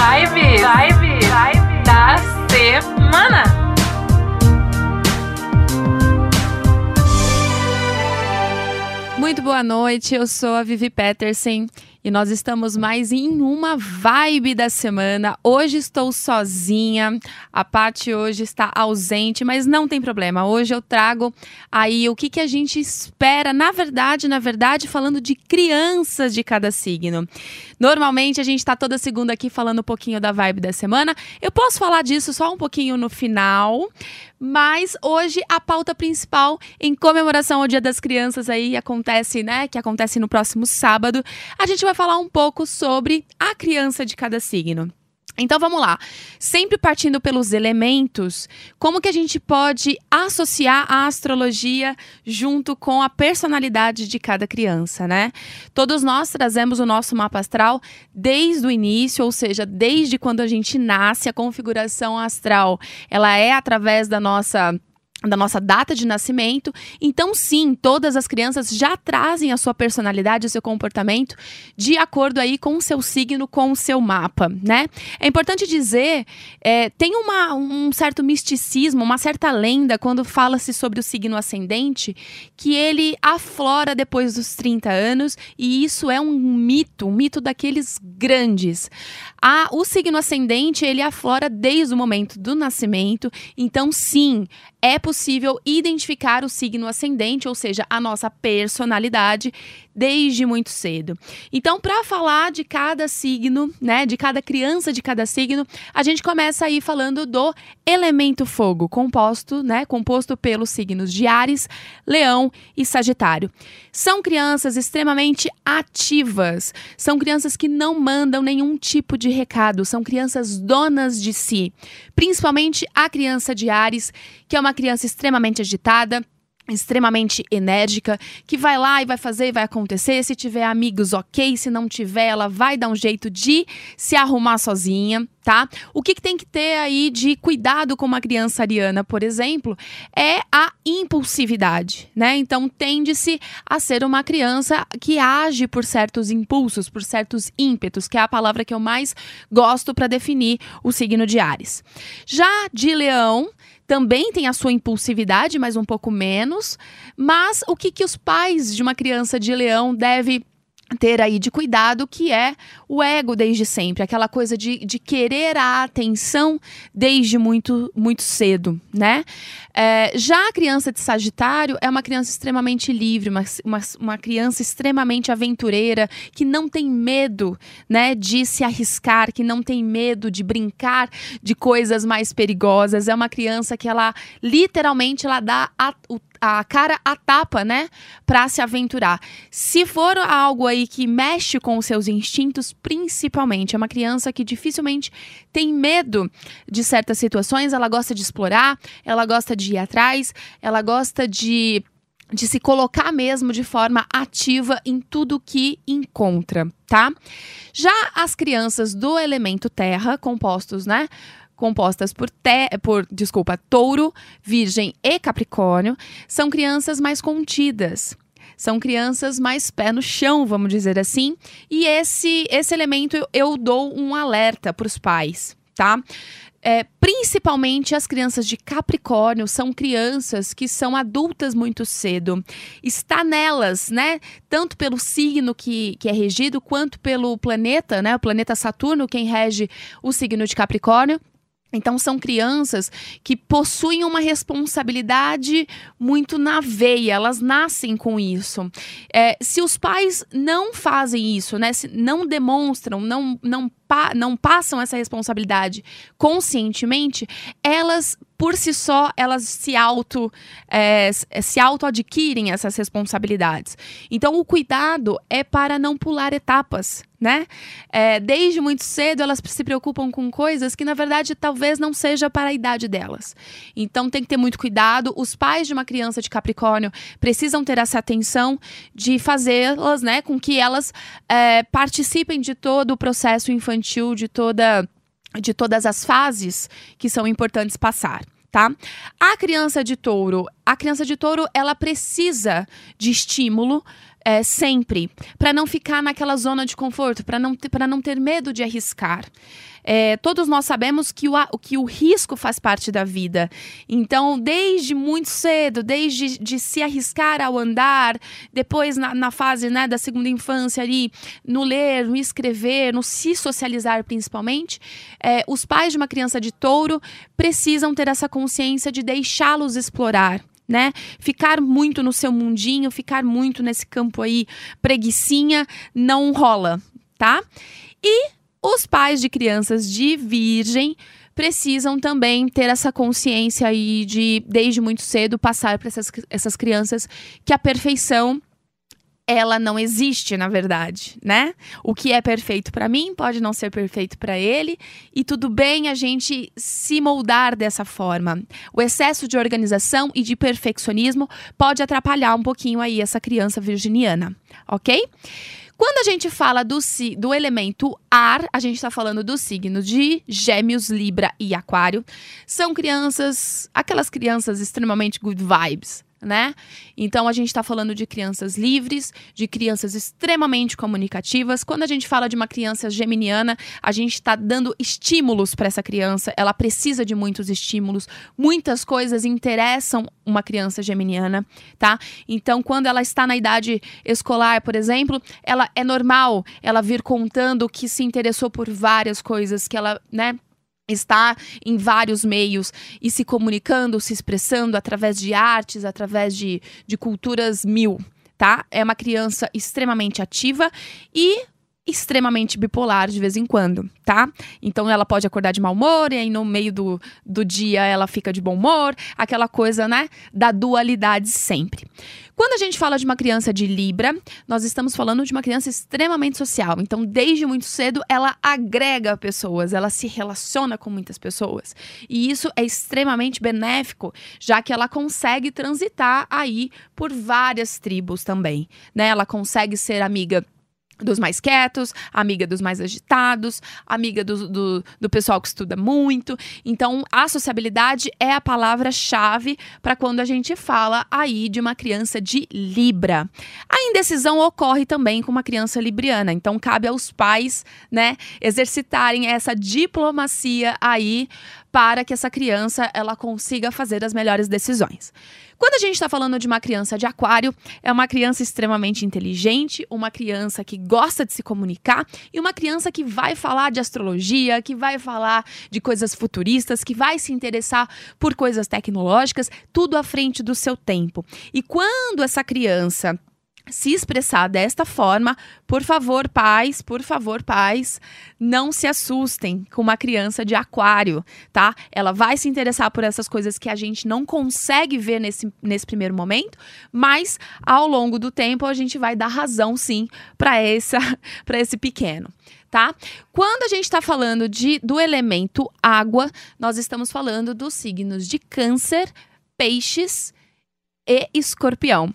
Vibe, vibe, vibe da semana. Muito boa noite, eu sou a Vivi Peterson e nós estamos mais em uma vibe da semana. Hoje estou sozinha, a Paty hoje está ausente, mas não tem problema. Hoje eu trago aí o que, que a gente espera, na verdade, na verdade, falando de crianças de cada signo. Normalmente a gente está toda segunda aqui falando um pouquinho da vibe da semana. Eu posso falar disso só um pouquinho no final, mas hoje a pauta principal em comemoração ao Dia das Crianças aí acontece, né? Que acontece no próximo sábado. A gente vai falar um pouco sobre a criança de cada signo. Então vamos lá. Sempre partindo pelos elementos, como que a gente pode associar a astrologia junto com a personalidade de cada criança, né? Todos nós trazemos o nosso mapa astral desde o início, ou seja, desde quando a gente nasce, a configuração astral, ela é através da nossa da nossa data de nascimento. Então, sim, todas as crianças já trazem a sua personalidade, o seu comportamento de acordo aí com o seu signo, com o seu mapa, né? É importante dizer, é, tem uma, um certo misticismo, uma certa lenda quando fala-se sobre o signo ascendente, que ele aflora depois dos 30 anos, e isso é um mito, um mito daqueles grandes. A, o signo ascendente, ele aflora desde o momento do nascimento, então, sim, é possível identificar o signo ascendente, ou seja, a nossa personalidade, desde muito cedo. Então, para falar de cada signo, né, de cada criança de cada signo, a gente começa aí falando do elemento fogo, composto, né, composto pelos signos de Ares, Leão e Sagitário. São crianças extremamente ativas, são crianças que não mandam nenhum tipo de recado, são crianças donas de si, principalmente a criança de Ares, que é uma criança extremamente agitada, extremamente enérgica, que vai lá e vai fazer e vai acontecer. Se tiver amigos, ok. Se não tiver, ela vai dar um jeito de se arrumar sozinha, tá? O que, que tem que ter aí de cuidado com uma criança ariana, por exemplo, é a impulsividade, né? Então tende-se a ser uma criança que age por certos impulsos, por certos ímpetos, que é a palavra que eu mais gosto para definir o signo de Ares. Já de Leão, também tem a sua impulsividade, mas um pouco menos. Mas o que, que os pais de uma criança de leão devem ter aí de cuidado, que é o ego desde sempre, aquela coisa de, de querer a atenção desde muito, muito cedo, né? É, já a criança de Sagitário é uma criança extremamente livre, uma, uma, uma, criança extremamente aventureira, que não tem medo, né, de se arriscar, que não tem medo de brincar de coisas mais perigosas. É uma criança que ela literalmente ela dá a, o a cara a tapa, né, para se aventurar. Se for algo aí que mexe com os seus instintos, principalmente, é uma criança que dificilmente tem medo de certas situações, ela gosta de explorar, ela gosta de ir atrás, ela gosta de de se colocar mesmo de forma ativa em tudo que encontra, tá? Já as crianças do elemento terra, compostos, né, compostas por, te, por desculpa, touro, virgem e capricórnio, são crianças mais contidas. São crianças mais pé no chão, vamos dizer assim. E esse, esse elemento eu, dou um alerta para os pais, tá? É, principalmente as crianças de Capricórnio são crianças que são adultas muito cedo. Está nelas, né? Tanto pelo signo que, que é regido, quanto pelo planeta, né? O planeta Saturno, quem rege o signo de Capricórnio. Então, são crianças que possuem uma responsabilidade muito na veia, elas nascem com isso. É, se os pais não fazem isso, né, se não demonstram, não, não, pa não passam essa responsabilidade conscientemente, elas por si só elas se auto é, se auto adquirem essas responsabilidades. Então o cuidado é para não pular etapas, né? É, desde muito cedo elas se preocupam com coisas que na verdade talvez não seja para a idade delas. Então tem que ter muito cuidado. Os pais de uma criança de Capricórnio precisam ter essa atenção de fazê-las, né, com que elas é, participem de todo o processo infantil, de toda de todas as fases que são importantes passar. Tá? A criança de touro, a criança de touro, ela precisa de estímulo é, sempre, para não ficar naquela zona de conforto, para não, ter, não ter medo de arriscar. É, todos nós sabemos que o, que o risco faz parte da vida. Então, desde muito cedo, desde de se arriscar ao andar, depois na, na fase né, da segunda infância ali, no ler, no escrever, no se socializar principalmente, é, os pais de uma criança de touro precisam ter essa consciência de deixá-los explorar né? Ficar muito no seu mundinho, ficar muito nesse campo aí preguiçinha, não rola, tá? E os pais de crianças de virgem precisam também ter essa consciência aí de, desde muito cedo, passar para essas, essas crianças que a perfeição ela não existe, na verdade, né? O que é perfeito para mim pode não ser perfeito para ele, e tudo bem a gente se moldar dessa forma. O excesso de organização e de perfeccionismo pode atrapalhar um pouquinho aí essa criança virginiana, ok? Quando a gente fala do, do elemento ar, a gente está falando do signo de Gêmeos, Libra e Aquário. São crianças, aquelas crianças extremamente good vibes, né? Então a gente está falando de crianças livres, de crianças extremamente comunicativas. Quando a gente fala de uma criança geminiana, a gente está dando estímulos para essa criança. Ela precisa de muitos estímulos. Muitas coisas interessam uma criança geminiana, tá? Então quando ela está na idade escolar, por exemplo, ela é normal ela vir contando que se interessou por várias coisas que ela, né? Está em vários meios e se comunicando, se expressando através de artes, através de, de culturas mil, tá? É uma criança extremamente ativa e extremamente bipolar de vez em quando, tá? Então ela pode acordar de mau humor e aí no meio do, do dia ela fica de bom humor, aquela coisa, né, da dualidade sempre. Quando a gente fala de uma criança de Libra, nós estamos falando de uma criança extremamente social. Então, desde muito cedo, ela agrega pessoas, ela se relaciona com muitas pessoas. E isso é extremamente benéfico, já que ela consegue transitar aí por várias tribos também, né? Ela consegue ser amiga dos mais quietos, amiga dos mais agitados, amiga do, do, do, pessoal que estuda muito. Então, a sociabilidade é a palavra-chave para quando a gente fala aí de uma criança de Libra. A indecisão ocorre também com uma criança libriana, então cabe aos pais, né, exercitarem essa diplomacia aí para que essa criança ela consiga fazer as melhores decisões. Quando a gente está falando de uma criança de aquário, é uma criança extremamente inteligente, uma criança que gosta de se comunicar e uma criança que vai falar de astrologia, que vai falar de coisas futuristas, que vai se interessar por coisas tecnológicas, tudo à frente do seu tempo. E quando essa criança se expressar desta forma, por favor, pais, por favor, pais, não se assustem com uma criança de aquário, tá? Ela vai se interessar por essas coisas que a gente não consegue ver nesse, nesse primeiro momento, mas ao longo do tempo a gente vai dar razão sim para essa para esse pequeno. Tá? Quando a gente está falando de, do elemento água, nós estamos falando dos signos de câncer, peixes e escorpião.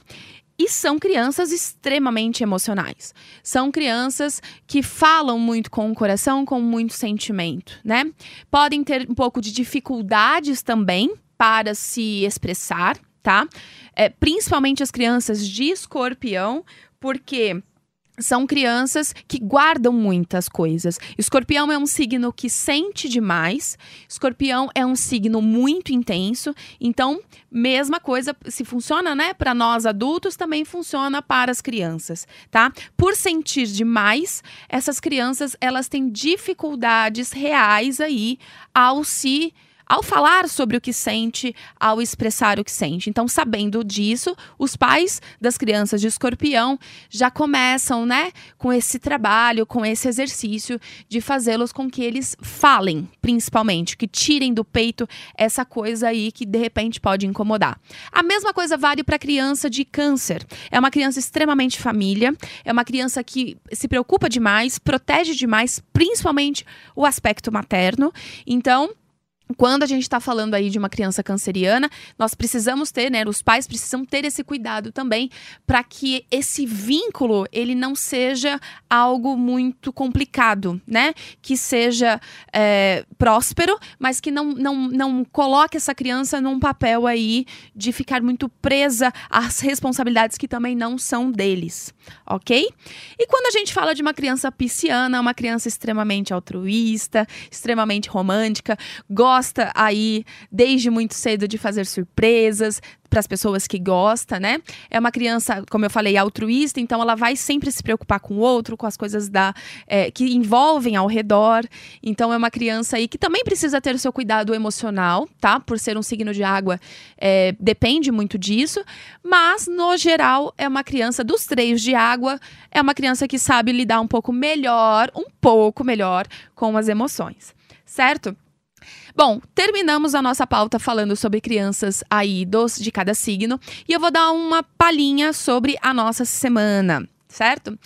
E são crianças extremamente emocionais. São crianças que falam muito com o coração, com muito sentimento, né? Podem ter um pouco de dificuldades também para se expressar, tá? É, principalmente as crianças de escorpião, porque são crianças que guardam muitas coisas. Escorpião é um signo que sente demais. Escorpião é um signo muito intenso. Então, mesma coisa, se funciona, né, para nós adultos, também funciona para as crianças, tá? Por sentir demais, essas crianças, elas têm dificuldades reais aí ao se ao falar sobre o que sente, ao expressar o que sente. Então, sabendo disso, os pais das crianças de escorpião já começam, né, com esse trabalho, com esse exercício de fazê-los com que eles falem, principalmente, que tirem do peito essa coisa aí que de repente pode incomodar. A mesma coisa vale para a criança de câncer. É uma criança extremamente família, é uma criança que se preocupa demais, protege demais, principalmente o aspecto materno. Então, quando a gente está falando aí de uma criança canceriana, nós precisamos ter, né? Os pais precisam ter esse cuidado também para que esse vínculo ele não seja algo muito complicado, né? Que seja é, próspero, mas que não, não, não coloque essa criança num papel aí de ficar muito presa às responsabilidades que também não são deles, ok? E quando a gente fala de uma criança pisciana, uma criança extremamente altruísta, extremamente romântica, gosta gosta aí desde muito cedo de fazer surpresas para as pessoas que gosta, né? É uma criança, como eu falei, altruísta, então ela vai sempre se preocupar com o outro, com as coisas da é, que envolvem ao redor. Então é uma criança aí que também precisa ter o seu cuidado emocional, tá? Por ser um signo de água, é, depende muito disso. Mas no geral é uma criança dos três de água, é uma criança que sabe lidar um pouco melhor, um pouco melhor com as emoções, certo? Bom, terminamos a nossa pauta falando sobre crianças aí dos de cada signo e eu vou dar uma palhinha sobre a nossa semana certo?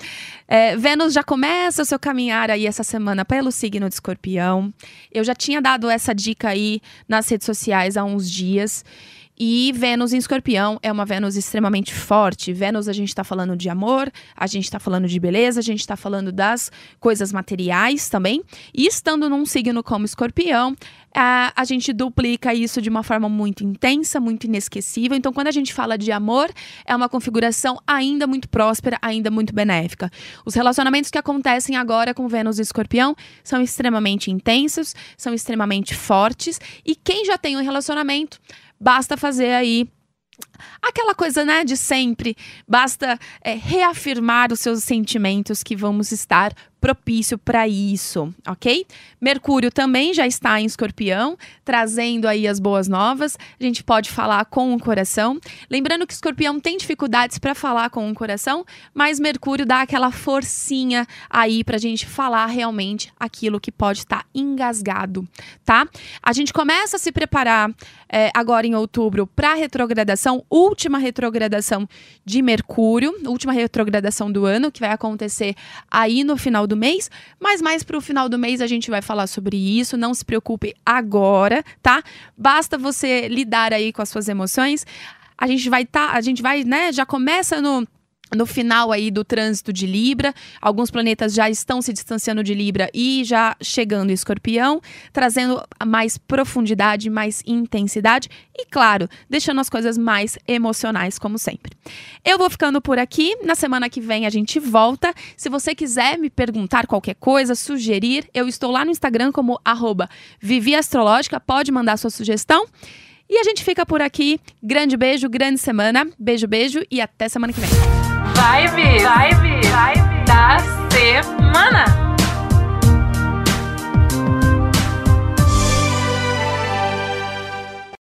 É, Vênus já começa o seu caminhar aí essa semana pelo signo de escorpião. Eu já tinha dado essa dica aí nas redes sociais há uns dias. E Vênus em Escorpião é uma Vênus extremamente forte. Vênus, a gente está falando de amor, a gente está falando de beleza, a gente está falando das coisas materiais também. E estando num signo como Escorpião, a, a gente duplica isso de uma forma muito intensa, muito inesquecível. Então, quando a gente fala de amor, é uma configuração ainda muito próspera, ainda muito benéfica. Os relacionamentos que acontecem agora com Vênus e Escorpião são extremamente intensos, são extremamente fortes. E quem já tem um relacionamento Basta fazer aí aquela coisa, né, de sempre. Basta é, reafirmar os seus sentimentos que vamos estar propício para isso, ok? Mercúrio também já está em Escorpião, trazendo aí as boas novas. A gente pode falar com o coração. Lembrando que Escorpião tem dificuldades para falar com o coração, mas Mercúrio dá aquela forcinha aí para a gente falar realmente aquilo que pode estar tá engasgado, tá? A gente começa a se preparar é, agora em outubro para a retrogradação, última retrogradação de Mercúrio, última retrogradação do ano, que vai acontecer aí no final do mês, mas mais para o final do mês a gente vai falar sobre isso. Não se preocupe agora, tá? Basta você lidar aí com as suas emoções. A gente vai tá, a gente vai, né, já começa no no final aí do trânsito de Libra, alguns planetas já estão se distanciando de Libra e já chegando em Escorpião, trazendo mais profundidade, mais intensidade e, claro, deixando as coisas mais emocionais, como sempre. Eu vou ficando por aqui. Na semana que vem a gente volta. Se você quiser me perguntar qualquer coisa, sugerir, eu estou lá no Instagram como arroba Vivi Astrológica. Pode mandar sua sugestão. E a gente fica por aqui. Grande beijo, grande semana. Beijo, beijo e até semana que vem. Vibe, vibe, vibe da semana.